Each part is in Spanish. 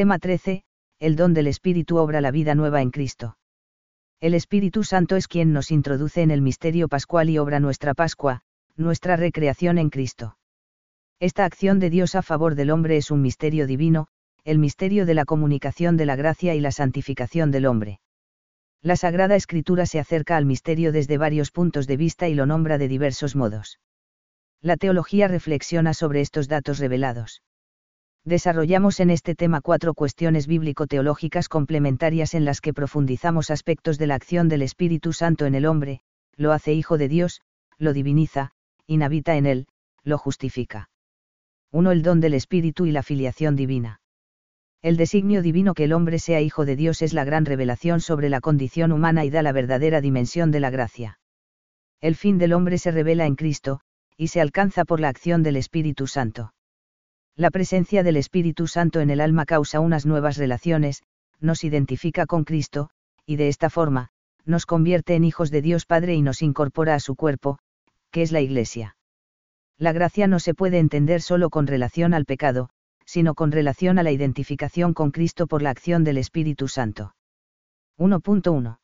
Tema 13. El don del Espíritu obra la vida nueva en Cristo. El Espíritu Santo es quien nos introduce en el misterio pascual y obra nuestra Pascua, nuestra recreación en Cristo. Esta acción de Dios a favor del hombre es un misterio divino, el misterio de la comunicación de la gracia y la santificación del hombre. La Sagrada Escritura se acerca al misterio desde varios puntos de vista y lo nombra de diversos modos. La teología reflexiona sobre estos datos revelados. Desarrollamos en este tema cuatro cuestiones bíblico-teológicas complementarias en las que profundizamos aspectos de la acción del Espíritu Santo en el hombre, lo hace hijo de Dios, lo diviniza, inhabita en él, lo justifica. 1. El don del Espíritu y la filiación divina. El designio divino que el hombre sea hijo de Dios es la gran revelación sobre la condición humana y da la verdadera dimensión de la gracia. El fin del hombre se revela en Cristo, y se alcanza por la acción del Espíritu Santo. La presencia del Espíritu Santo en el alma causa unas nuevas relaciones, nos identifica con Cristo, y de esta forma, nos convierte en hijos de Dios Padre y nos incorpora a su cuerpo, que es la Iglesia. La gracia no se puede entender solo con relación al pecado, sino con relación a la identificación con Cristo por la acción del Espíritu Santo. 1.1.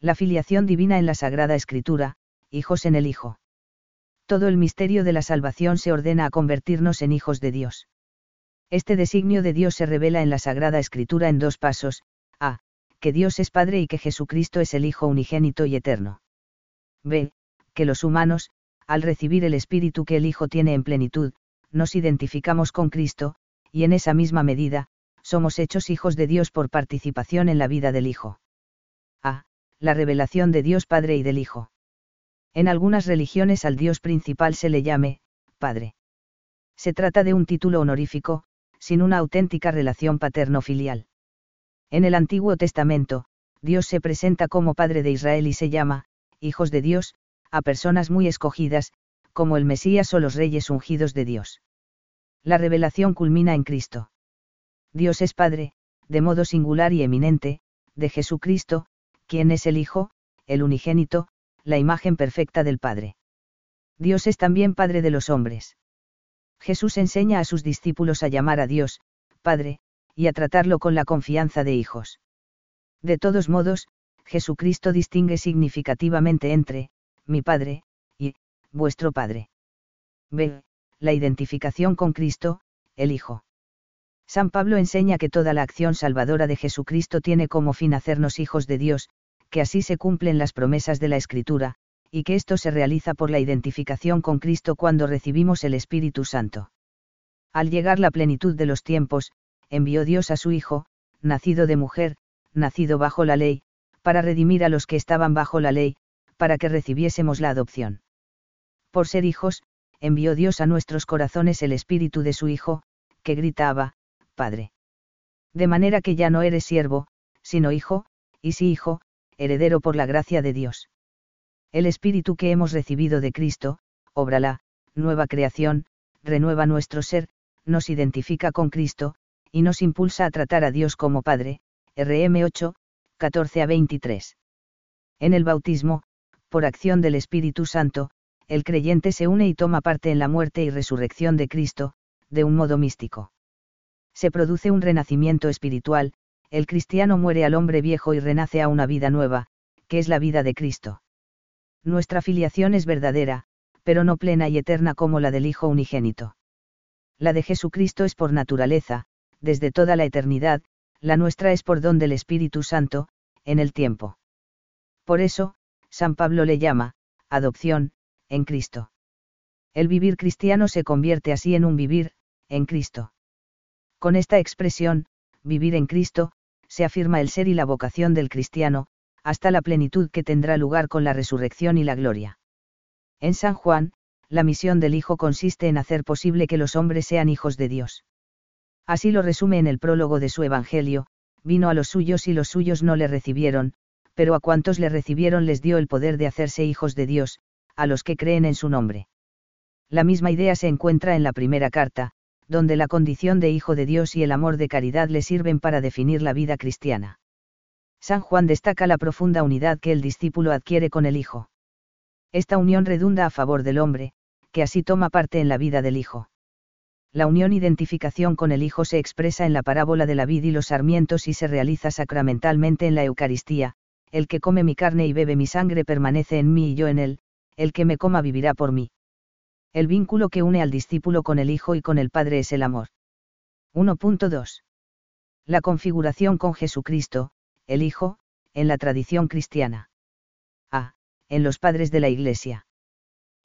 La filiación divina en la Sagrada Escritura, hijos en el Hijo todo el misterio de la salvación se ordena a convertirnos en hijos de Dios. Este designio de Dios se revela en la Sagrada Escritura en dos pasos, a. que Dios es Padre y que Jesucristo es el Hijo unigénito y eterno. b. que los humanos, al recibir el Espíritu que el Hijo tiene en plenitud, nos identificamos con Cristo, y en esa misma medida, somos hechos hijos de Dios por participación en la vida del Hijo. a. La revelación de Dios Padre y del Hijo. En algunas religiones al Dios principal se le llame, Padre. Se trata de un título honorífico, sin una auténtica relación paterno-filial. En el Antiguo Testamento, Dios se presenta como Padre de Israel y se llama, hijos de Dios, a personas muy escogidas, como el Mesías o los reyes ungidos de Dios. La revelación culmina en Cristo. Dios es Padre, de modo singular y eminente, de Jesucristo, quien es el Hijo, el unigénito, la imagen perfecta del Padre. Dios es también Padre de los hombres. Jesús enseña a sus discípulos a llamar a Dios, Padre, y a tratarlo con la confianza de hijos. De todos modos, Jesucristo distingue significativamente entre, mi Padre, y, vuestro Padre. B. La identificación con Cristo, el Hijo. San Pablo enseña que toda la acción salvadora de Jesucristo tiene como fin hacernos hijos de Dios, que así se cumplen las promesas de la Escritura, y que esto se realiza por la identificación con Cristo cuando recibimos el Espíritu Santo. Al llegar la plenitud de los tiempos, envió Dios a su Hijo, nacido de mujer, nacido bajo la ley, para redimir a los que estaban bajo la ley, para que recibiésemos la adopción. Por ser hijos, envió Dios a nuestros corazones el Espíritu de su Hijo, que gritaba, Padre. De manera que ya no eres siervo, sino hijo, y si hijo, heredero por la gracia de Dios. El Espíritu que hemos recibido de Cristo, obra la, nueva creación, renueva nuestro ser, nos identifica con Cristo, y nos impulsa a tratar a Dios como Padre, RM 8, 14 a 23. En el bautismo, por acción del Espíritu Santo, el creyente se une y toma parte en la muerte y resurrección de Cristo, de un modo místico. Se produce un renacimiento espiritual, el cristiano muere al hombre viejo y renace a una vida nueva, que es la vida de Cristo. Nuestra filiación es verdadera, pero no plena y eterna como la del Hijo unigénito. La de Jesucristo es por naturaleza, desde toda la eternidad, la nuestra es por don del Espíritu Santo, en el tiempo. Por eso, San Pablo le llama, adopción, en Cristo. El vivir cristiano se convierte así en un vivir, en Cristo. Con esta expresión, vivir en Cristo, se afirma el ser y la vocación del cristiano, hasta la plenitud que tendrá lugar con la resurrección y la gloria. En San Juan, la misión del Hijo consiste en hacer posible que los hombres sean hijos de Dios. Así lo resume en el prólogo de su Evangelio, vino a los suyos y los suyos no le recibieron, pero a cuantos le recibieron les dio el poder de hacerse hijos de Dios, a los que creen en su nombre. La misma idea se encuentra en la primera carta, donde la condición de hijo de Dios y el amor de caridad le sirven para definir la vida cristiana. San Juan destaca la profunda unidad que el discípulo adquiere con el Hijo. Esta unión redunda a favor del hombre, que así toma parte en la vida del Hijo. La unión identificación con el Hijo se expresa en la parábola de la vid y los sarmientos y se realiza sacramentalmente en la Eucaristía, el que come mi carne y bebe mi sangre permanece en mí y yo en él, el que me coma vivirá por mí. El vínculo que une al discípulo con el Hijo y con el Padre es el amor. 1.2. La configuración con Jesucristo, el Hijo, en la tradición cristiana. A. En los padres de la Iglesia.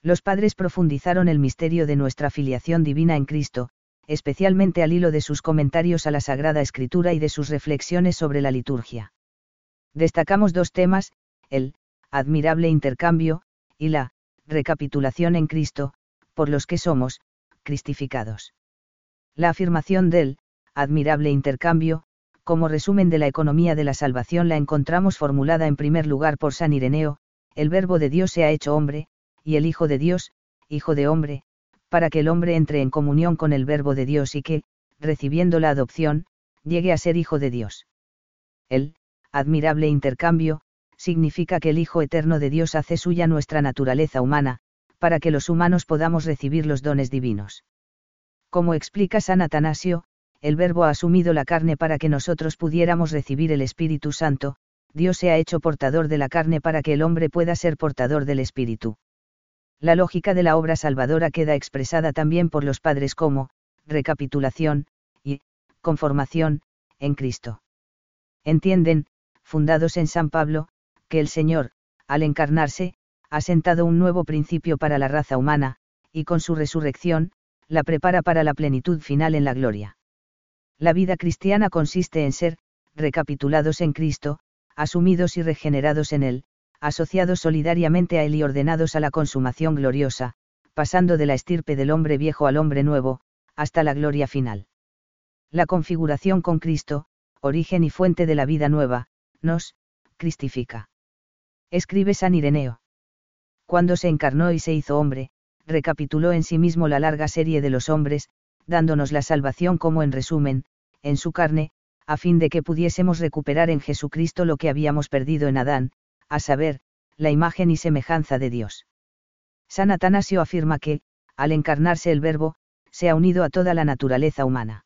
Los padres profundizaron el misterio de nuestra filiación divina en Cristo, especialmente al hilo de sus comentarios a la Sagrada Escritura y de sus reflexiones sobre la liturgia. Destacamos dos temas, el admirable intercambio, y la recapitulación en Cristo, por los que somos, cristificados. La afirmación del admirable intercambio, como resumen de la economía de la salvación la encontramos formulada en primer lugar por San Ireneo, el Verbo de Dios se ha hecho hombre, y el Hijo de Dios, Hijo de hombre, para que el hombre entre en comunión con el Verbo de Dios y que, recibiendo la adopción, llegue a ser Hijo de Dios. El, admirable intercambio, significa que el Hijo Eterno de Dios hace suya nuestra naturaleza humana, para que los humanos podamos recibir los dones divinos. Como explica San Atanasio, el Verbo ha asumido la carne para que nosotros pudiéramos recibir el Espíritu Santo, Dios se ha hecho portador de la carne para que el hombre pueda ser portador del Espíritu. La lógica de la obra salvadora queda expresada también por los padres como, recapitulación, y, conformación, en Cristo. Entienden, fundados en San Pablo, que el Señor, al encarnarse, ha sentado un nuevo principio para la raza humana, y con su resurrección, la prepara para la plenitud final en la gloria. La vida cristiana consiste en ser, recapitulados en Cristo, asumidos y regenerados en Él, asociados solidariamente a Él y ordenados a la consumación gloriosa, pasando de la estirpe del hombre viejo al hombre nuevo, hasta la gloria final. La configuración con Cristo, origen y fuente de la vida nueva, nos, cristifica. Escribe San Ireneo. Cuando se encarnó y se hizo hombre, recapituló en sí mismo la larga serie de los hombres, dándonos la salvación como en resumen, en su carne, a fin de que pudiésemos recuperar en Jesucristo lo que habíamos perdido en Adán, a saber, la imagen y semejanza de Dios. San Atanasio afirma que, al encarnarse el Verbo, se ha unido a toda la naturaleza humana.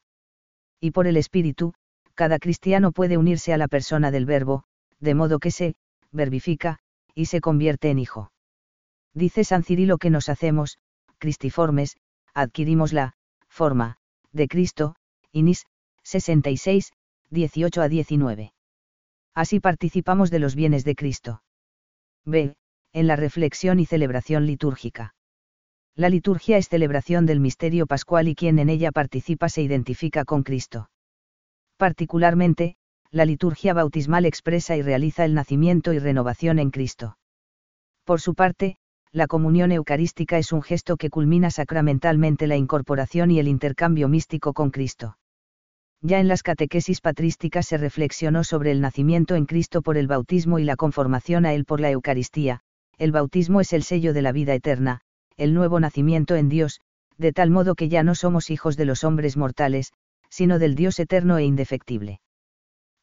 Y por el Espíritu, cada cristiano puede unirse a la persona del Verbo, de modo que se, verbifica, y se convierte en hijo. Dice San Cirilo que nos hacemos, cristiformes, adquirimos la, forma, de Cristo, Inis, 66, 18 a 19 así participamos de los bienes de Cristo. B. En la reflexión y celebración litúrgica. La liturgia es celebración del misterio pascual y quien en ella participa se identifica con Cristo. Particularmente, la liturgia bautismal expresa y realiza el nacimiento y renovación en Cristo. Por su parte, la comunión eucarística es un gesto que culmina sacramentalmente la incorporación y el intercambio místico con Cristo. Ya en las catequesis patrísticas se reflexionó sobre el nacimiento en Cristo por el bautismo y la conformación a Él por la Eucaristía, el bautismo es el sello de la vida eterna, el nuevo nacimiento en Dios, de tal modo que ya no somos hijos de los hombres mortales, sino del Dios eterno e indefectible.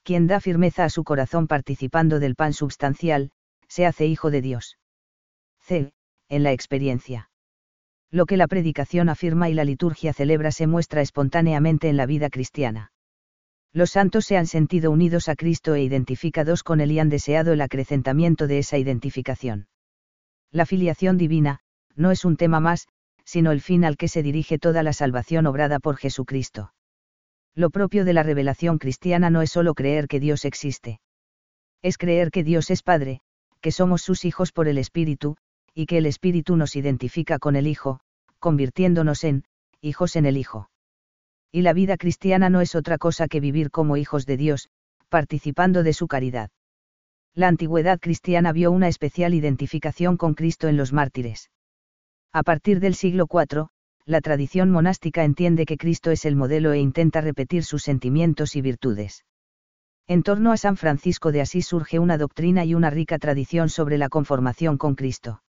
Quien da firmeza a su corazón participando del pan substancial, se hace hijo de Dios. C. En la experiencia lo que la predicación afirma y la liturgia celebra se muestra espontáneamente en la vida cristiana. Los santos se han sentido unidos a Cristo e identificados con Él y han deseado el acrecentamiento de esa identificación. La filiación divina, no es un tema más, sino el fin al que se dirige toda la salvación obrada por Jesucristo. Lo propio de la revelación cristiana no es solo creer que Dios existe. Es creer que Dios es Padre, que somos sus hijos por el Espíritu, y que el Espíritu nos identifica con el Hijo, convirtiéndonos en, hijos en el Hijo. Y la vida cristiana no es otra cosa que vivir como hijos de Dios, participando de su caridad. La antigüedad cristiana vio una especial identificación con Cristo en los mártires. A partir del siglo IV, la tradición monástica entiende que Cristo es el modelo e intenta repetir sus sentimientos y virtudes. En torno a San Francisco de Asís surge una doctrina y una rica tradición sobre la conformación con Cristo.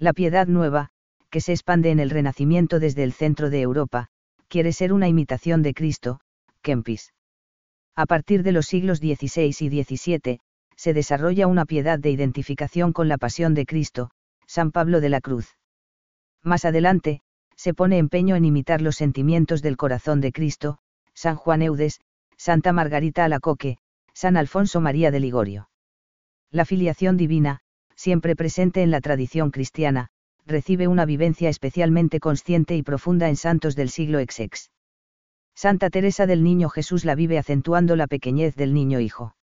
La piedad nueva, que se expande en el Renacimiento desde el centro de Europa, quiere ser una imitación de Cristo, Kempis. A partir de los siglos XVI y XVII, se desarrolla una piedad de identificación con la pasión de Cristo, San Pablo de la Cruz. Más adelante, se pone empeño en imitar los sentimientos del corazón de Cristo, San Juan Eudes, Santa Margarita Alacoque, San Alfonso María de Ligorio. La filiación divina, siempre presente en la tradición cristiana, recibe una vivencia especialmente consciente y profunda en santos del siglo XX. Santa Teresa del Niño Jesús la vive acentuando la pequeñez del niño hijo.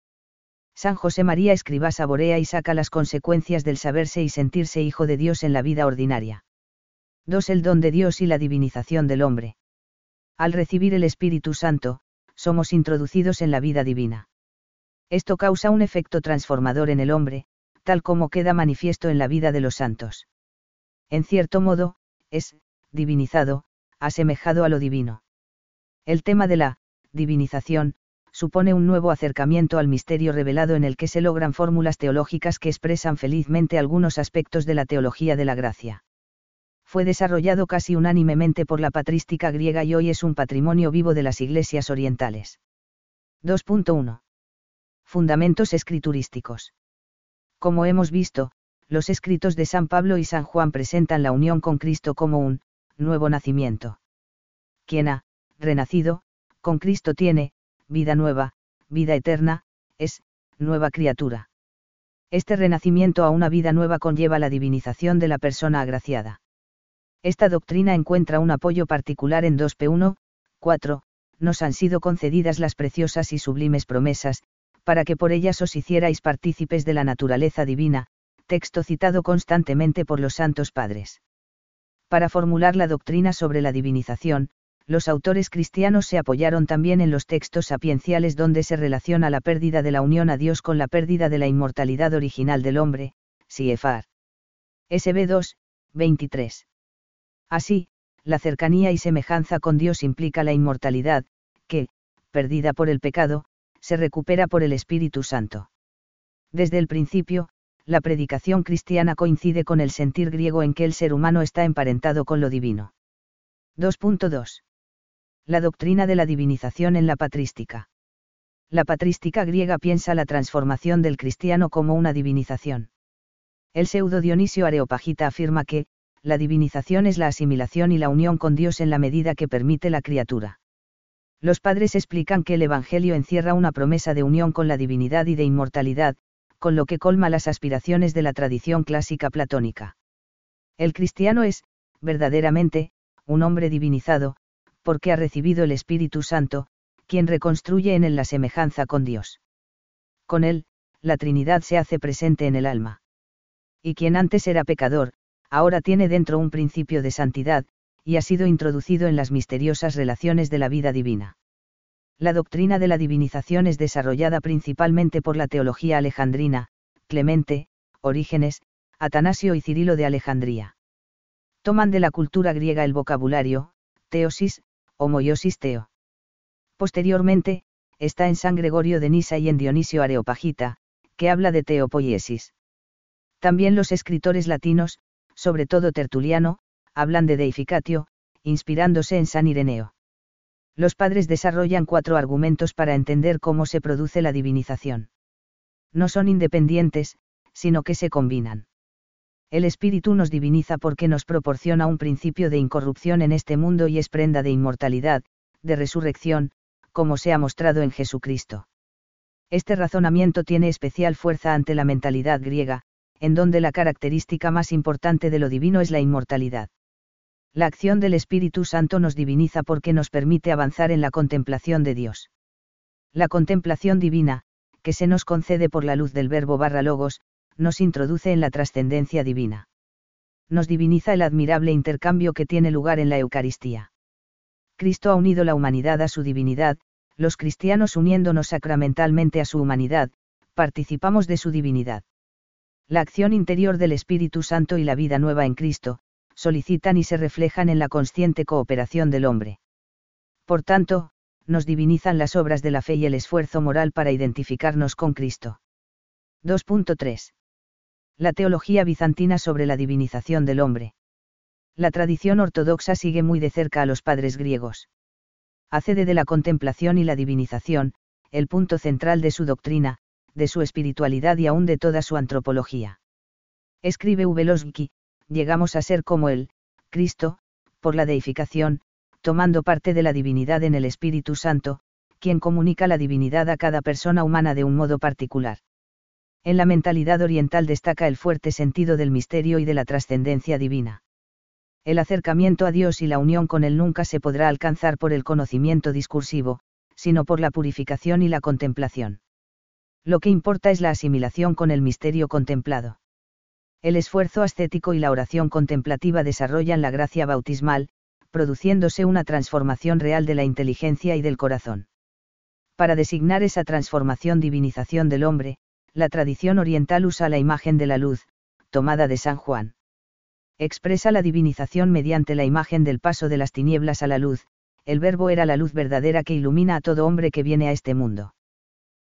San José María Escribá saborea y saca las consecuencias del saberse y sentirse hijo de Dios en la vida ordinaria. 2. El don de Dios y la divinización del hombre. Al recibir el Espíritu Santo, somos introducidos en la vida divina. Esto causa un efecto transformador en el hombre, tal como queda manifiesto en la vida de los santos. En cierto modo, es, divinizado, asemejado a lo divino. El tema de la divinización supone un nuevo acercamiento al misterio revelado en el que se logran fórmulas teológicas que expresan felizmente algunos aspectos de la teología de la gracia. Fue desarrollado casi unánimemente por la patrística griega y hoy es un patrimonio vivo de las iglesias orientales. 2.1. Fundamentos escriturísticos. Como hemos visto, los escritos de San Pablo y San Juan presentan la unión con Cristo como un nuevo nacimiento. Quien ha renacido, con Cristo tiene, vida nueva, vida eterna, es, nueva criatura. Este renacimiento a una vida nueva conlleva la divinización de la persona agraciada. Esta doctrina encuentra un apoyo particular en 2p1, 4, nos han sido concedidas las preciosas y sublimes promesas, para que por ellas os hicierais partícipes de la naturaleza divina, texto citado constantemente por los santos padres. Para formular la doctrina sobre la divinización, los autores cristianos se apoyaron también en los textos sapienciales donde se relaciona la pérdida de la unión a Dios con la pérdida de la inmortalidad original del hombre, Siefar. SB 2, 23. Así, la cercanía y semejanza con Dios implica la inmortalidad, que, perdida por el pecado, se recupera por el Espíritu Santo. Desde el principio, la predicación cristiana coincide con el sentir griego en que el ser humano está emparentado con lo divino. 2.2 la doctrina de la divinización en la patrística. La patrística griega piensa la transformación del cristiano como una divinización. El pseudo Dionisio Areopagita afirma que, la divinización es la asimilación y la unión con Dios en la medida que permite la criatura. Los padres explican que el Evangelio encierra una promesa de unión con la divinidad y de inmortalidad, con lo que colma las aspiraciones de la tradición clásica platónica. El cristiano es, verdaderamente, un hombre divinizado, porque ha recibido el Espíritu Santo, quien reconstruye en él la semejanza con Dios. Con él, la Trinidad se hace presente en el alma. Y quien antes era pecador, ahora tiene dentro un principio de santidad, y ha sido introducido en las misteriosas relaciones de la vida divina. La doctrina de la divinización es desarrollada principalmente por la teología alejandrina, Clemente, Orígenes, Atanasio y Cirilo de Alejandría. Toman de la cultura griega el vocabulario, teosis, homoiosis teo. Posteriormente, está en San Gregorio de Nisa y en Dionisio Areopagita, que habla de teopoiesis. También los escritores latinos, sobre todo Tertuliano, hablan de deificatio, inspirándose en San Ireneo. Los padres desarrollan cuatro argumentos para entender cómo se produce la divinización. No son independientes, sino que se combinan. El Espíritu nos diviniza porque nos proporciona un principio de incorrupción en este mundo y es prenda de inmortalidad, de resurrección, como se ha mostrado en Jesucristo. Este razonamiento tiene especial fuerza ante la mentalidad griega, en donde la característica más importante de lo divino es la inmortalidad. La acción del Espíritu Santo nos diviniza porque nos permite avanzar en la contemplación de Dios. La contemplación divina, que se nos concede por la luz del verbo barra logos, nos introduce en la trascendencia divina. Nos diviniza el admirable intercambio que tiene lugar en la Eucaristía. Cristo ha unido la humanidad a su divinidad, los cristianos uniéndonos sacramentalmente a su humanidad, participamos de su divinidad. La acción interior del Espíritu Santo y la vida nueva en Cristo, solicitan y se reflejan en la consciente cooperación del hombre. Por tanto, nos divinizan las obras de la fe y el esfuerzo moral para identificarnos con Cristo. 2.3 la teología bizantina sobre la divinización del hombre. La tradición ortodoxa sigue muy de cerca a los padres griegos. Accede de la contemplación y la divinización, el punto central de su doctrina, de su espiritualidad y aún de toda su antropología. Escribe Velosky, llegamos a ser como él, Cristo, por la deificación, tomando parte de la divinidad en el Espíritu Santo, quien comunica la divinidad a cada persona humana de un modo particular. En la mentalidad oriental destaca el fuerte sentido del misterio y de la trascendencia divina. El acercamiento a Dios y la unión con Él nunca se podrá alcanzar por el conocimiento discursivo, sino por la purificación y la contemplación. Lo que importa es la asimilación con el misterio contemplado. El esfuerzo ascético y la oración contemplativa desarrollan la gracia bautismal, produciéndose una transformación real de la inteligencia y del corazón. Para designar esa transformación divinización del hombre, la tradición oriental usa la imagen de la luz, tomada de San Juan. Expresa la divinización mediante la imagen del paso de las tinieblas a la luz, el verbo era la luz verdadera que ilumina a todo hombre que viene a este mundo.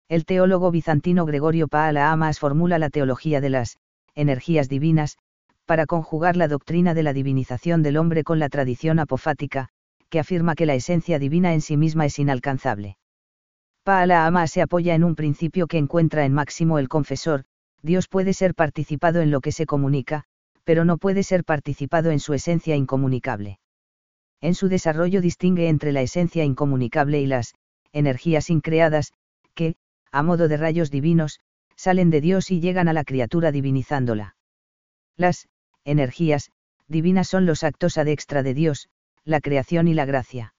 El teólogo bizantino Gregorio Paala Amas formula la teología de las energías divinas, para conjugar la doctrina de la divinización del hombre con la tradición apofática, que afirma que la esencia divina en sí misma es inalcanzable. Paala Ama se apoya en un principio que encuentra en Máximo el Confesor, Dios puede ser participado en lo que se comunica, pero no puede ser participado en su esencia incomunicable. En su desarrollo distingue entre la esencia incomunicable y las energías increadas, que, a modo de rayos divinos, salen de Dios y llegan a la criatura divinizándola. Las energías divinas son los actos ad extra de Dios, la creación y la gracia.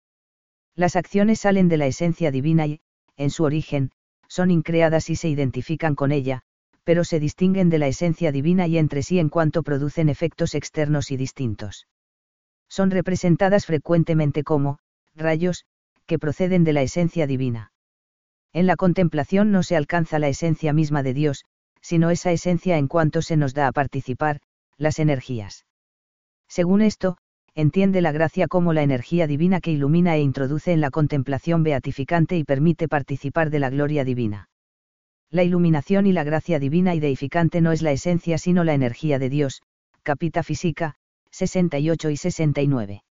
Las acciones salen de la esencia divina y, en su origen, son increadas y se identifican con ella, pero se distinguen de la esencia divina y entre sí en cuanto producen efectos externos y distintos. Son representadas frecuentemente como, rayos, que proceden de la esencia divina. En la contemplación no se alcanza la esencia misma de Dios, sino esa esencia en cuanto se nos da a participar, las energías. Según esto, entiende la gracia como la energía divina que ilumina e introduce en la contemplación beatificante y permite participar de la gloria divina. La iluminación y la gracia divina y deificante no es la esencia sino la energía de Dios, Capita Física, 68 y 69.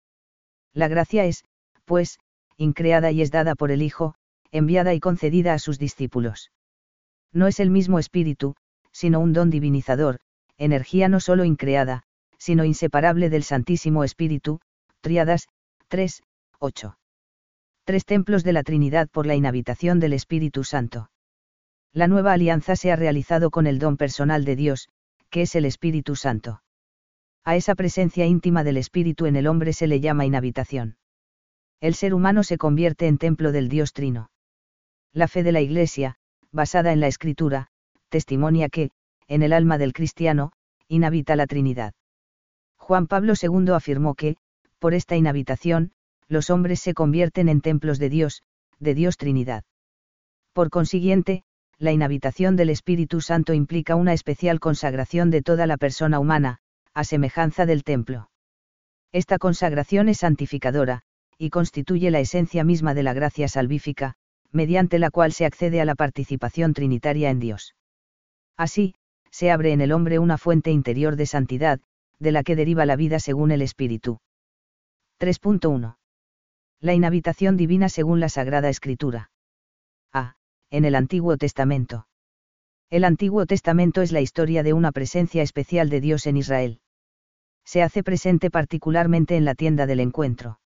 La gracia es, pues, increada y es dada por el Hijo, enviada y concedida a sus discípulos. No es el mismo espíritu, sino un don divinizador, energía no solo increada, sino inseparable del Santísimo Espíritu, Triadas, 3, 8. Tres templos de la Trinidad por la inhabitación del Espíritu Santo. La nueva alianza se ha realizado con el don personal de Dios, que es el Espíritu Santo. A esa presencia íntima del Espíritu en el hombre se le llama inhabitación. El ser humano se convierte en templo del Dios Trino. La fe de la Iglesia, basada en la Escritura, testimonia que, en el alma del cristiano, inhabita la Trinidad. Juan Pablo II afirmó que, por esta inhabitación, los hombres se convierten en templos de Dios, de Dios Trinidad. Por consiguiente, la inhabitación del Espíritu Santo implica una especial consagración de toda la persona humana, a semejanza del templo. Esta consagración es santificadora, y constituye la esencia misma de la gracia salvífica, mediante la cual se accede a la participación trinitaria en Dios. Así, se abre en el hombre una fuente interior de santidad, de la que deriva la vida según el Espíritu. 3.1. La inhabitación divina según la Sagrada Escritura. A. En el Antiguo Testamento. El Antiguo Testamento es la historia de una presencia especial de Dios en Israel. Se hace presente particularmente en la tienda del encuentro.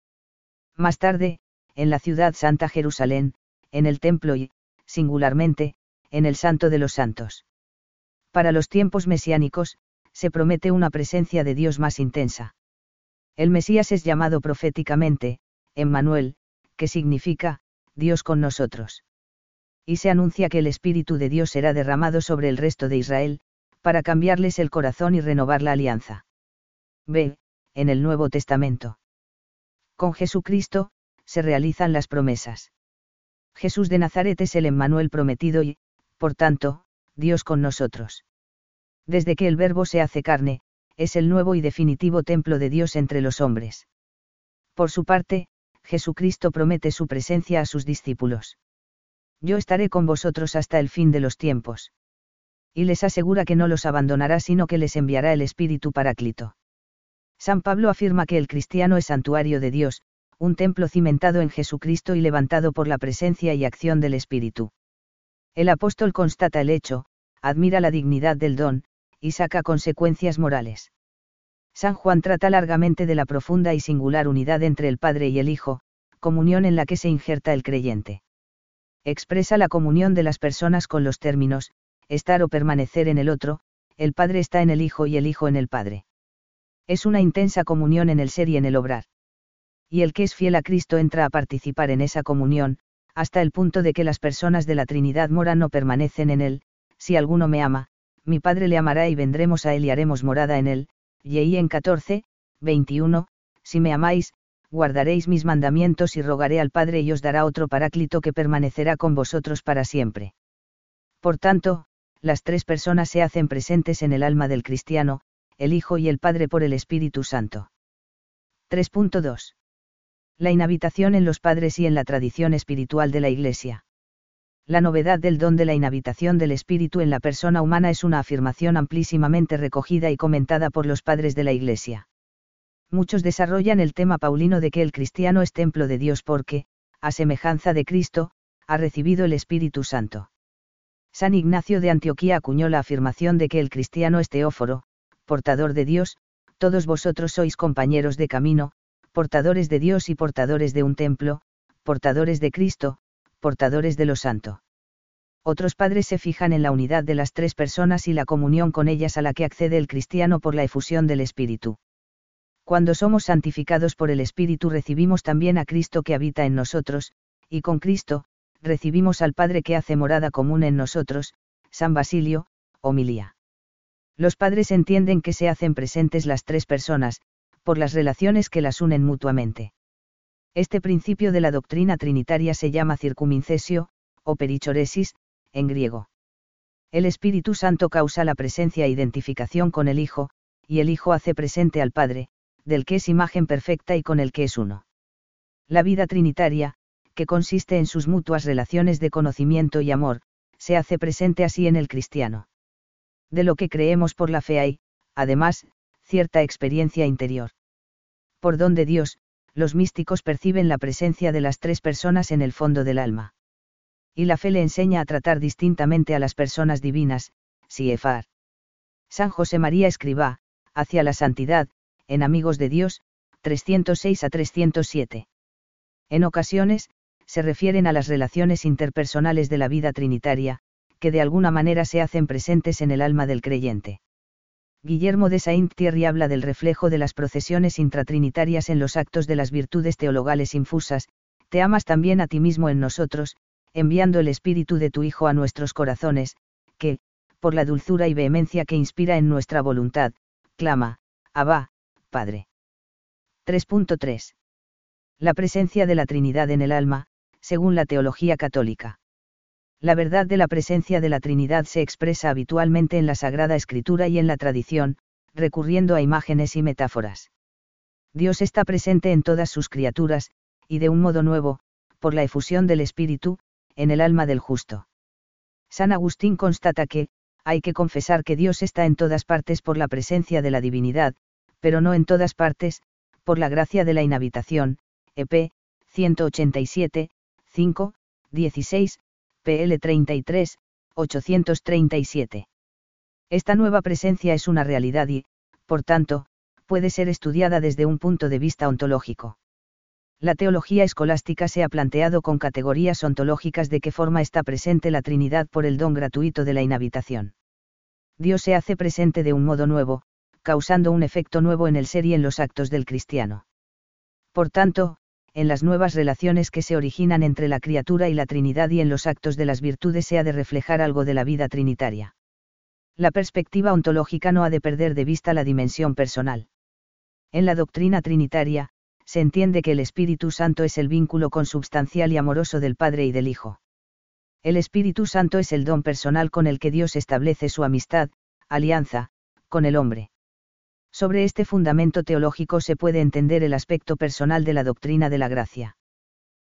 Más tarde, en la ciudad santa Jerusalén, en el templo y, singularmente, en el Santo de los Santos. Para los tiempos mesiánicos, se promete una presencia de Dios más intensa. El Mesías es llamado proféticamente, Emmanuel, que significa, Dios con nosotros. Y se anuncia que el Espíritu de Dios será derramado sobre el resto de Israel, para cambiarles el corazón y renovar la alianza. B. En el Nuevo Testamento. Con Jesucristo, se realizan las promesas. Jesús de Nazaret es el Emmanuel prometido y, por tanto, Dios con nosotros. Desde que el Verbo se hace carne, es el nuevo y definitivo templo de Dios entre los hombres. Por su parte, Jesucristo promete su presencia a sus discípulos. Yo estaré con vosotros hasta el fin de los tiempos. Y les asegura que no los abandonará sino que les enviará el Espíritu Paráclito. San Pablo afirma que el cristiano es santuario de Dios, un templo cimentado en Jesucristo y levantado por la presencia y acción del Espíritu. El apóstol constata el hecho, admira la dignidad del don, y saca consecuencias morales. San Juan trata largamente de la profunda y singular unidad entre el Padre y el Hijo, comunión en la que se injerta el creyente. Expresa la comunión de las personas con los términos, estar o permanecer en el otro, el Padre está en el Hijo y el Hijo en el Padre. Es una intensa comunión en el ser y en el obrar. Y el que es fiel a Cristo entra a participar en esa comunión, hasta el punto de que las personas de la Trinidad moran o permanecen en él, si alguno me ama, mi Padre le amará y vendremos a él y haremos morada en él, y en 14, 21, si me amáis, guardaréis mis mandamientos y rogaré al Padre y os dará otro paráclito que permanecerá con vosotros para siempre. Por tanto, las tres personas se hacen presentes en el alma del cristiano, el Hijo y el Padre por el Espíritu Santo. 3.2. La inhabitación en los padres y en la tradición espiritual de la Iglesia. La novedad del don de la inhabitación del espíritu en la persona humana es una afirmación amplísimamente recogida y comentada por los padres de la Iglesia. Muchos desarrollan el tema paulino de que el cristiano es templo de Dios porque, a semejanza de Cristo, ha recibido el Espíritu Santo. San Ignacio de Antioquía acuñó la afirmación de que el cristiano es teóforo, portador de Dios, todos vosotros sois compañeros de camino, portadores de Dios y portadores de un templo, portadores de Cristo, portadores de lo santo. Otros padres se fijan en la unidad de las tres personas y la comunión con ellas a la que accede el cristiano por la efusión del Espíritu. Cuando somos santificados por el Espíritu recibimos también a Cristo que habita en nosotros, y con Cristo, recibimos al Padre que hace morada común en nosotros, San Basilio, homilía. Los padres entienden que se hacen presentes las tres personas, por las relaciones que las unen mutuamente. Este principio de la doctrina trinitaria se llama circumincesio, o perichoresis, en griego. El Espíritu Santo causa la presencia e identificación con el Hijo, y el Hijo hace presente al Padre, del que es imagen perfecta y con el que es uno. La vida trinitaria, que consiste en sus mutuas relaciones de conocimiento y amor, se hace presente así en el cristiano. De lo que creemos por la fe hay, además, cierta experiencia interior. Por donde Dios, los místicos perciben la presencia de las tres personas en el fondo del alma. Y la fe le enseña a tratar distintamente a las personas divinas, Siefar. San José María escriba, hacia la santidad, en Amigos de Dios, 306 a 307. En ocasiones, se refieren a las relaciones interpersonales de la vida trinitaria, que de alguna manera se hacen presentes en el alma del creyente. Guillermo de Saint-Thierry habla del reflejo de las procesiones intratrinitarias en los actos de las virtudes teologales infusas, te amas también a ti mismo en nosotros, enviando el espíritu de tu Hijo a nuestros corazones, que, por la dulzura y vehemencia que inspira en nuestra voluntad, clama, Abba, Padre. 3.3. La presencia de la Trinidad en el alma, según la teología católica la verdad de la presencia de la Trinidad se expresa habitualmente en la Sagrada Escritura y en la tradición, recurriendo a imágenes y metáforas. Dios está presente en todas sus criaturas, y de un modo nuevo, por la efusión del Espíritu, en el alma del justo. San Agustín constata que, hay que confesar que Dios está en todas partes por la presencia de la divinidad, pero no en todas partes, por la gracia de la inhabitación, EP, 187, 5, 16, PL 33, 837. Esta nueva presencia es una realidad y, por tanto, puede ser estudiada desde un punto de vista ontológico. La teología escolástica se ha planteado con categorías ontológicas de qué forma está presente la Trinidad por el don gratuito de la inhabitación. Dios se hace presente de un modo nuevo, causando un efecto nuevo en el ser y en los actos del cristiano. Por tanto, en las nuevas relaciones que se originan entre la criatura y la Trinidad y en los actos de las virtudes se ha de reflejar algo de la vida trinitaria. La perspectiva ontológica no ha de perder de vista la dimensión personal. En la doctrina trinitaria, se entiende que el Espíritu Santo es el vínculo consubstancial y amoroso del Padre y del Hijo. El Espíritu Santo es el don personal con el que Dios establece su amistad, alianza, con el hombre. Sobre este fundamento teológico se puede entender el aspecto personal de la doctrina de la gracia.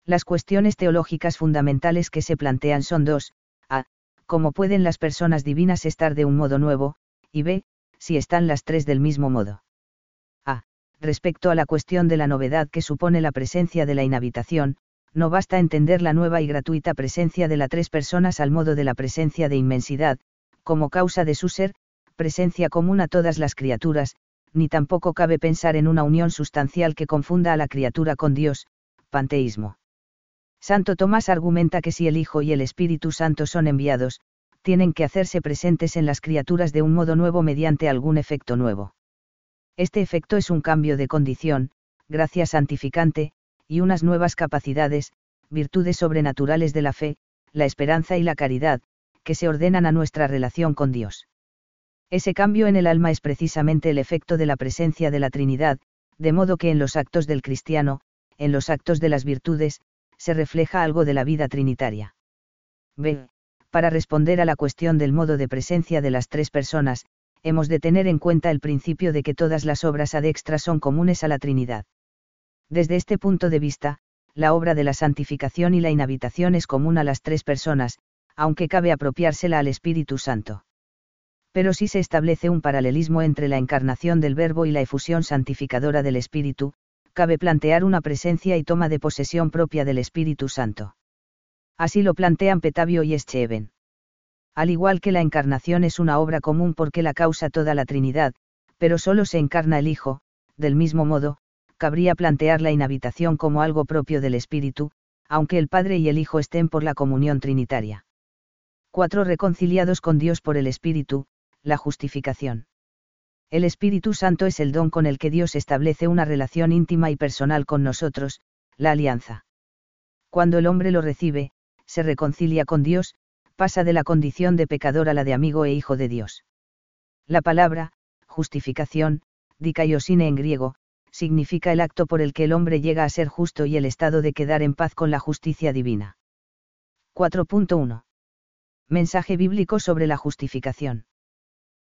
Las cuestiones teológicas fundamentales que se plantean son dos, a, cómo pueden las personas divinas estar de un modo nuevo, y b, si están las tres del mismo modo. A, respecto a la cuestión de la novedad que supone la presencia de la inhabitación, no basta entender la nueva y gratuita presencia de las tres personas al modo de la presencia de inmensidad, como causa de su ser, presencia común a todas las criaturas, ni tampoco cabe pensar en una unión sustancial que confunda a la criatura con Dios, panteísmo. Santo Tomás argumenta que si el Hijo y el Espíritu Santo son enviados, tienen que hacerse presentes en las criaturas de un modo nuevo mediante algún efecto nuevo. Este efecto es un cambio de condición, gracia santificante, y unas nuevas capacidades, virtudes sobrenaturales de la fe, la esperanza y la caridad, que se ordenan a nuestra relación con Dios. Ese cambio en el alma es precisamente el efecto de la presencia de la Trinidad, de modo que en los actos del cristiano, en los actos de las virtudes, se refleja algo de la vida trinitaria. B. Para responder a la cuestión del modo de presencia de las tres personas, hemos de tener en cuenta el principio de que todas las obras adextras son comunes a la Trinidad. Desde este punto de vista, la obra de la santificación y la inhabitación es común a las tres personas, aunque cabe apropiársela al Espíritu Santo. Pero si se establece un paralelismo entre la encarnación del Verbo y la efusión santificadora del Espíritu, cabe plantear una presencia y toma de posesión propia del Espíritu Santo. Así lo plantean Petavio y Escheven. Al igual que la encarnación es una obra común porque la causa toda la Trinidad, pero solo se encarna el Hijo, del mismo modo, cabría plantear la inhabitación como algo propio del Espíritu, aunque el Padre y el Hijo estén por la comunión trinitaria. 4. Reconciliados con Dios por el Espíritu, la justificación. El Espíritu Santo es el don con el que Dios establece una relación íntima y personal con nosotros, la alianza. Cuando el hombre lo recibe, se reconcilia con Dios, pasa de la condición de pecador a la de amigo e hijo de Dios. La palabra, justificación, dikaiosine en griego, significa el acto por el que el hombre llega a ser justo y el estado de quedar en paz con la justicia divina. 4.1. Mensaje bíblico sobre la justificación.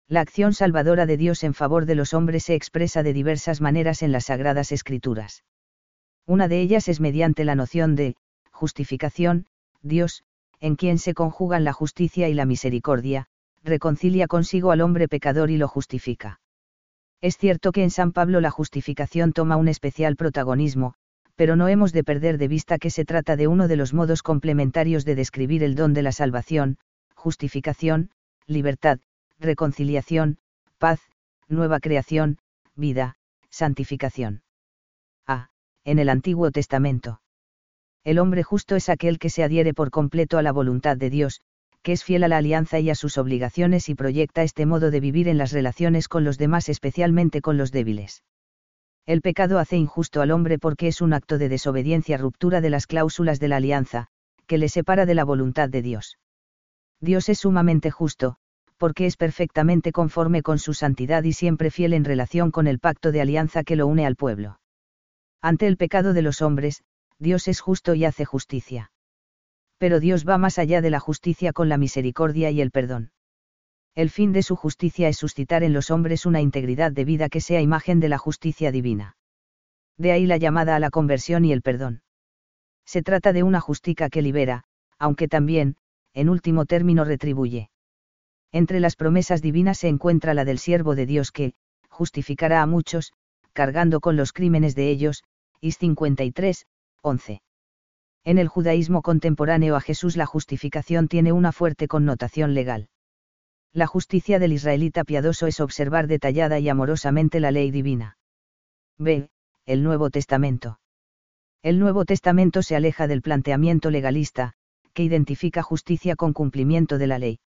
La acción salvadora de Dios en favor de los hombres se expresa de diversas maneras en las Sagradas Escrituras. Una de ellas es mediante la noción de justificación, Dios, en quien se conjugan la justicia y la misericordia, reconcilia consigo al hombre pecador y lo justifica. Es cierto que en San Pablo la justificación toma un especial protagonismo, pero no hemos de perder de vista que se trata de uno de los modos complementarios de describir el don de la salvación, justificación, libertad, reconciliación, paz, nueva creación, vida, santificación. A. En el Antiguo Testamento. El hombre justo es aquel que se adhiere por completo a la voluntad de Dios, que es fiel a la alianza y a sus obligaciones y proyecta este modo de vivir en las relaciones con los demás, especialmente con los débiles. El pecado hace injusto al hombre porque es un acto de desobediencia, ruptura de las cláusulas de la alianza, que le separa de la voluntad de Dios. Dios es sumamente justo, porque es perfectamente conforme con su santidad y siempre fiel en relación con el pacto de alianza que lo une al pueblo. Ante el pecado de los hombres, Dios es justo y hace justicia. Pero Dios va más allá de la justicia con la misericordia y el perdón. El fin de su justicia es suscitar en los hombres una integridad de vida que sea imagen de la justicia divina. De ahí la llamada a la conversión y el perdón. Se trata de una justica que libera, aunque también, en último término, retribuye. Entre las promesas divinas se encuentra la del siervo de Dios que, justificará a muchos, cargando con los crímenes de ellos, Is 53, 11. En el judaísmo contemporáneo a Jesús la justificación tiene una fuerte connotación legal. La justicia del israelita piadoso es observar detallada y amorosamente la ley divina. B. El Nuevo Testamento. El Nuevo Testamento se aleja del planteamiento legalista, que identifica justicia con cumplimiento de la ley.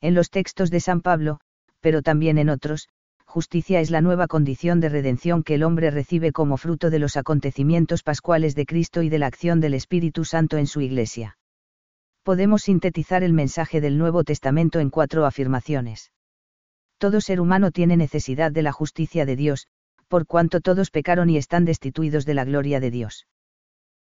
En los textos de San Pablo, pero también en otros, justicia es la nueva condición de redención que el hombre recibe como fruto de los acontecimientos pascuales de Cristo y de la acción del Espíritu Santo en su Iglesia. Podemos sintetizar el mensaje del Nuevo Testamento en cuatro afirmaciones. Todo ser humano tiene necesidad de la justicia de Dios, por cuanto todos pecaron y están destituidos de la gloria de Dios.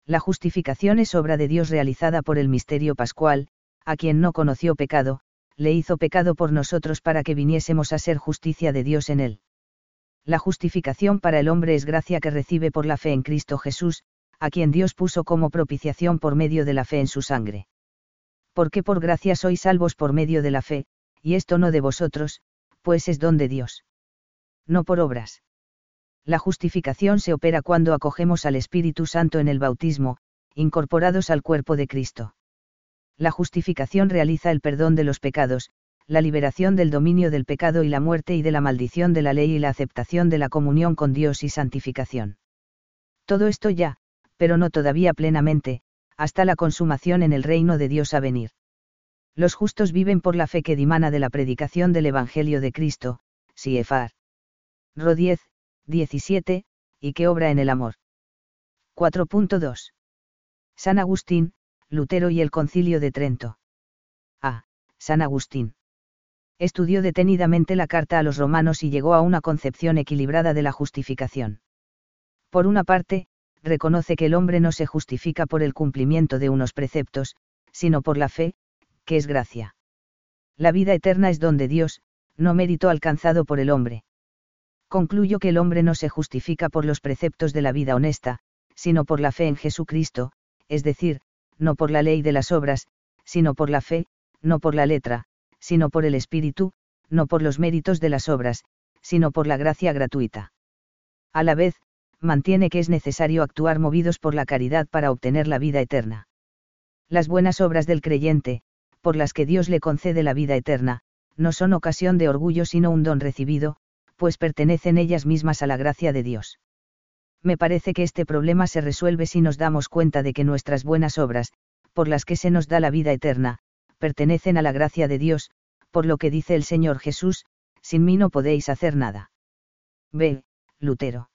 La justificación es obra de Dios realizada por el misterio pascual, a quien no conoció pecado, le hizo pecado por nosotros para que viniésemos a ser justicia de Dios en él. La justificación para el hombre es gracia que recibe por la fe en Cristo Jesús, a quien Dios puso como propiciación por medio de la fe en su sangre. Porque por gracia sois salvos por medio de la fe, y esto no de vosotros, pues es don de Dios. No por obras. La justificación se opera cuando acogemos al Espíritu Santo en el bautismo, incorporados al cuerpo de Cristo la justificación realiza el perdón de los pecados, la liberación del dominio del pecado y la muerte y de la maldición de la ley y la aceptación de la comunión con Dios y santificación. Todo esto ya, pero no todavía plenamente, hasta la consumación en el reino de Dios a venir. Los justos viven por la fe que dimana de la predicación del Evangelio de Cristo, Siefar. Ro 10, 17, y que obra en el amor. 4.2. San Agustín, Lutero y el Concilio de Trento. A. San Agustín. Estudió detenidamente la carta a los romanos y llegó a una concepción equilibrada de la justificación. Por una parte, reconoce que el hombre no se justifica por el cumplimiento de unos preceptos, sino por la fe, que es gracia. La vida eterna es don de Dios, no mérito alcanzado por el hombre. Concluyo que el hombre no se justifica por los preceptos de la vida honesta, sino por la fe en Jesucristo, es decir, no por la ley de las obras, sino por la fe, no por la letra, sino por el Espíritu, no por los méritos de las obras, sino por la gracia gratuita. A la vez, mantiene que es necesario actuar movidos por la caridad para obtener la vida eterna. Las buenas obras del creyente, por las que Dios le concede la vida eterna, no son ocasión de orgullo sino un don recibido, pues pertenecen ellas mismas a la gracia de Dios. Me parece que este problema se resuelve si nos damos cuenta de que nuestras buenas obras, por las que se nos da la vida eterna, pertenecen a la gracia de Dios, por lo que dice el Señor Jesús, sin mí no podéis hacer nada. B. Lutero.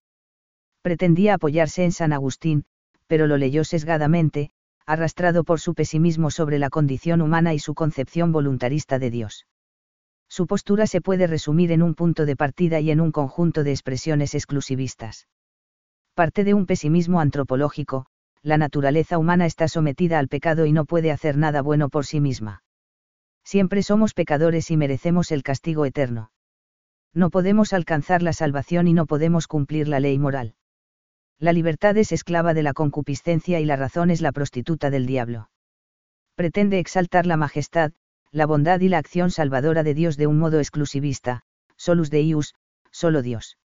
Pretendía apoyarse en San Agustín, pero lo leyó sesgadamente, arrastrado por su pesimismo sobre la condición humana y su concepción voluntarista de Dios. Su postura se puede resumir en un punto de partida y en un conjunto de expresiones exclusivistas. Parte de un pesimismo antropológico, la naturaleza humana está sometida al pecado y no puede hacer nada bueno por sí misma. Siempre somos pecadores y merecemos el castigo eterno. No podemos alcanzar la salvación y no podemos cumplir la ley moral. La libertad es esclava de la concupiscencia y la razón es la prostituta del diablo. Pretende exaltar la majestad, la bondad y la acción salvadora de Dios de un modo exclusivista, solus Deus, solo Dios.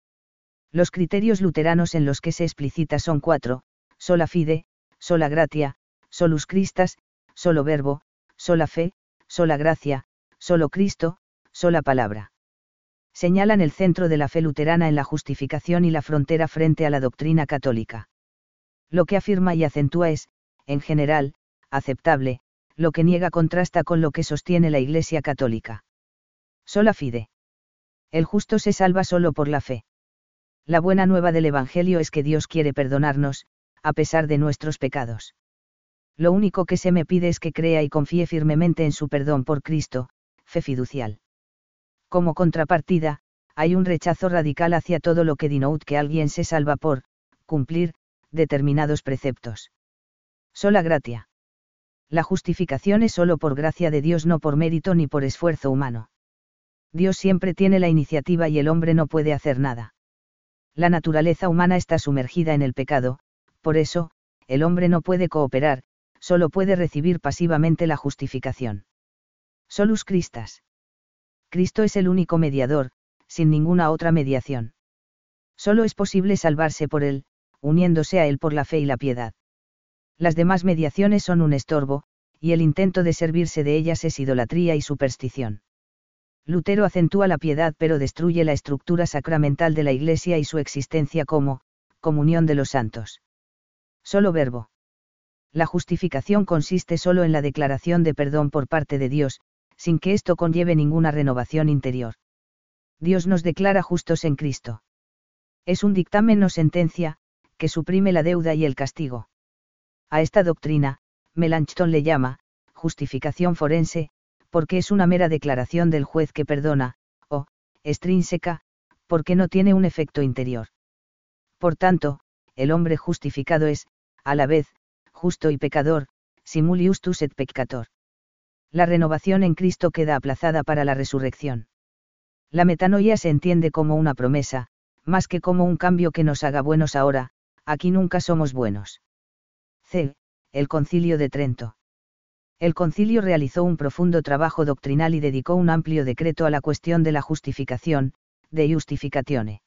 Los criterios luteranos en los que se explicita son cuatro, sola fide, sola gratia, solus Christas, solo verbo, sola fe, sola gracia, solo Cristo, sola palabra señalan el centro de la fe luterana en la justificación y la frontera frente a la doctrina católica. Lo que afirma y acentúa es, en general, aceptable, lo que niega contrasta con lo que sostiene la Iglesia católica. Sola fide. El justo se salva solo por la fe. La buena nueva del Evangelio es que Dios quiere perdonarnos, a pesar de nuestros pecados. Lo único que se me pide es que crea y confíe firmemente en su perdón por Cristo, fe fiducial. Como contrapartida, hay un rechazo radical hacia todo lo que denote que alguien se salva por, cumplir, determinados preceptos. Sola gratia. La justificación es solo por gracia de Dios, no por mérito ni por esfuerzo humano. Dios siempre tiene la iniciativa y el hombre no puede hacer nada. La naturaleza humana está sumergida en el pecado, por eso, el hombre no puede cooperar, solo puede recibir pasivamente la justificación. Solus Christas. Cristo es el único mediador, sin ninguna otra mediación. Solo es posible salvarse por Él, uniéndose a Él por la fe y la piedad. Las demás mediaciones son un estorbo, y el intento de servirse de ellas es idolatría y superstición. Lutero acentúa la piedad pero destruye la estructura sacramental de la Iglesia y su existencia como, comunión de los santos. Solo verbo. La justificación consiste solo en la declaración de perdón por parte de Dios, sin que esto conlleve ninguna renovación interior. Dios nos declara justos en Cristo. Es un dictamen o sentencia, que suprime la deuda y el castigo. A esta doctrina, Melanchthon le llama, justificación forense, porque es una mera declaración del juez que perdona, o, extrínseca, porque no tiene un efecto interior. Por tanto, el hombre justificado es, a la vez, justo y pecador, simuliustus et peccator la renovación en Cristo queda aplazada para la resurrección. La metanoia se entiende como una promesa, más que como un cambio que nos haga buenos ahora, aquí nunca somos buenos. C. El Concilio de Trento. El concilio realizó un profundo trabajo doctrinal y dedicó un amplio decreto a la cuestión de la justificación, de justificatione.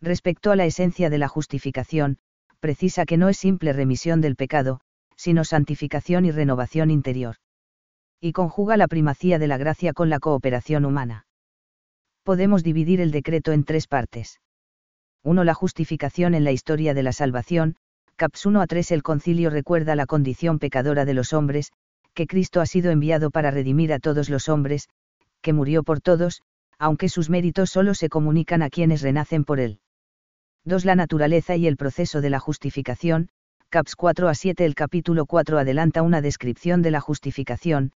Respecto a la esencia de la justificación, precisa que no es simple remisión del pecado, sino santificación y renovación interior Y conjuga la primacía de la gracia con la cooperación humana. Podemos dividir el decreto en tres partes. 1. La justificación en la historia de la salvación, caps 1 a 3 El concilio recuerda la condición pecadora de los hombres, que Cristo ha sido enviado para redimir a todos los hombres, que murió por todos, aunque sus méritos solo se comunican a quienes renacen por él. 2. La naturaleza y el proceso de la justificación, caps 4 a 7 El capítulo 4 adelanta una descripción de la justificación,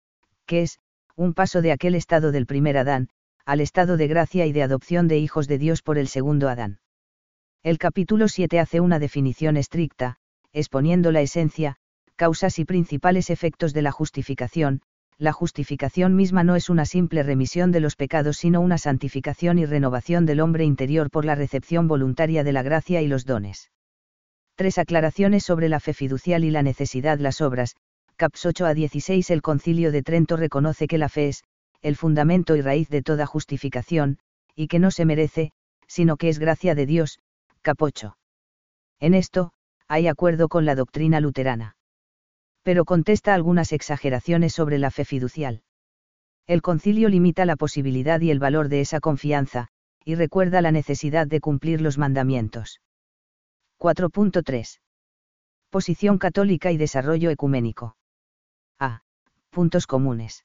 que es, un paso de aquel estado del primer Adán, al estado de gracia y de adopción de hijos de Dios por el segundo Adán. El capítulo 7 hace una definición estricta, exponiendo la esencia, causas y principales efectos de la justificación, la justificación misma no es una simple remisión de los pecados sino una santificación y renovación del hombre interior por la recepción voluntaria de la gracia y los dones. Tres aclaraciones sobre la fe fiducial y la necesidad las obras, caps 8 a 16 El concilio de Trento reconoce que la fe es, el fundamento y raíz de toda justificación, y que no se merece, sino que es gracia de Dios, cap 8. En esto, hay acuerdo con la doctrina luterana pero contesta algunas exageraciones sobre la fe fiducial. El concilio limita la posibilidad y el valor de esa confianza, y recuerda la necesidad de cumplir los mandamientos. 4.3. Posición católica y desarrollo ecuménico. A. Puntos comunes.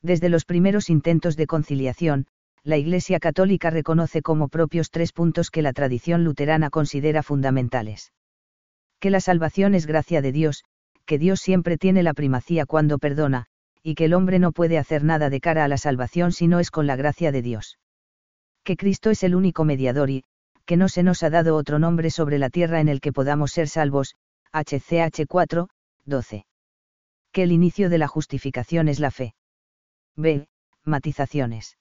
Desde los primeros intentos de conciliación, la Iglesia Católica reconoce como propios tres puntos que la tradición luterana considera fundamentales. Que la salvación es gracia de Dios, que Dios siempre tiene la primacía cuando perdona, y que el hombre no puede hacer nada de cara a la salvación si no es con la gracia de Dios. Que Cristo es el único mediador y, que no se nos ha dado otro nombre sobre la tierra en el que podamos ser salvos, HCH 4, 12. Que el inicio de la justificación es la fe. B. Matizaciones.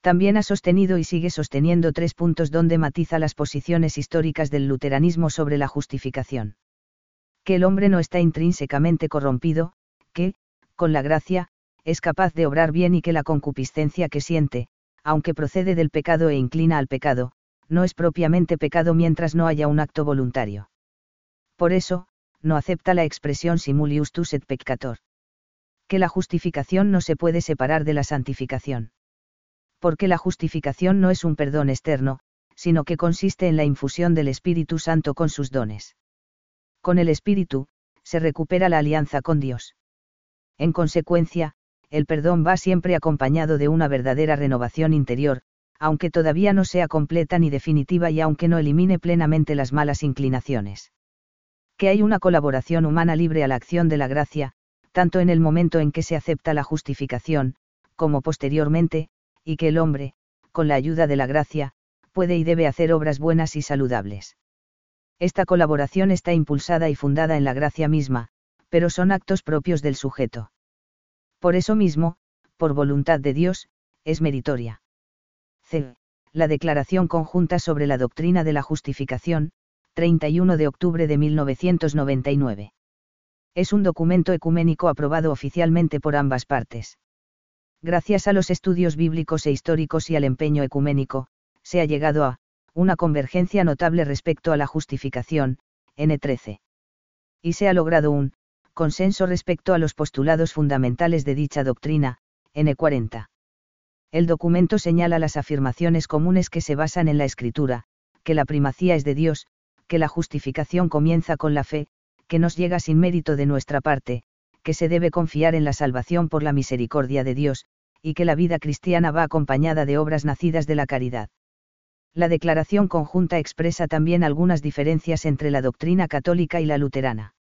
También ha sostenido y sigue sosteniendo tres puntos donde matiza las posiciones históricas del luteranismo sobre la justificación que el hombre no está intrínsecamente corrompido, que, con la gracia, es capaz de obrar bien y que la concupiscencia que siente, aunque procede del pecado e inclina al pecado, no es propiamente pecado mientras no haya un acto voluntario. Por eso, no acepta la expresión simulius tus et peccator. Que la justificación no se puede separar de la santificación. Porque la justificación no es un perdón externo, sino que consiste en la infusión del Espíritu Santo con sus dones con el Espíritu, se recupera la alianza con Dios. En consecuencia, el perdón va siempre acompañado de una verdadera renovación interior, aunque todavía no sea completa ni definitiva y aunque no elimine plenamente las malas inclinaciones. Que hay una colaboración humana libre a la acción de la gracia, tanto en el momento en que se acepta la justificación, como posteriormente, y que el hombre, con la ayuda de la gracia, puede y debe hacer obras buenas y saludables. Esta colaboración está impulsada y fundada en la gracia misma, pero son actos propios del sujeto. Por eso mismo, por voluntad de Dios, es meritoria. C. La Declaración Conjunta sobre la Doctrina de la Justificación, 31 de octubre de 1999. Es un documento ecuménico aprobado oficialmente por ambas partes. Gracias a los estudios bíblicos e históricos y al empeño ecuménico, se ha llegado a, una convergencia notable respecto a la justificación, N13. Y se ha logrado un consenso respecto a los postulados fundamentales de dicha doctrina, N40. El documento señala las afirmaciones comunes que se basan en la escritura, que la primacía es de Dios, que la justificación comienza con la fe, que nos llega sin mérito de nuestra parte, que se debe confiar en la salvación por la misericordia de Dios, y que la vida cristiana va acompañada de obras nacidas de la caridad. La declaración conjunta expresa también algunas diferencias entre la doctrina católica y la luterana.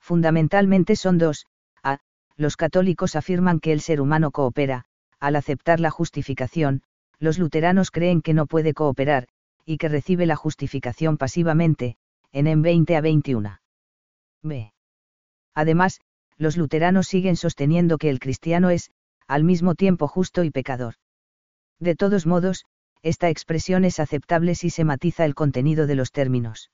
Fundamentalmente son dos, a. Los católicos afirman que el ser humano coopera, al aceptar la justificación, los luteranos creen que no puede cooperar, y que recibe la justificación pasivamente, en en 20 a 21. B. Además, los luteranos siguen sosteniendo que el cristiano es, al mismo tiempo justo y pecador. De todos modos, esta expresión es aceptable si se matiza el contenido de los términos.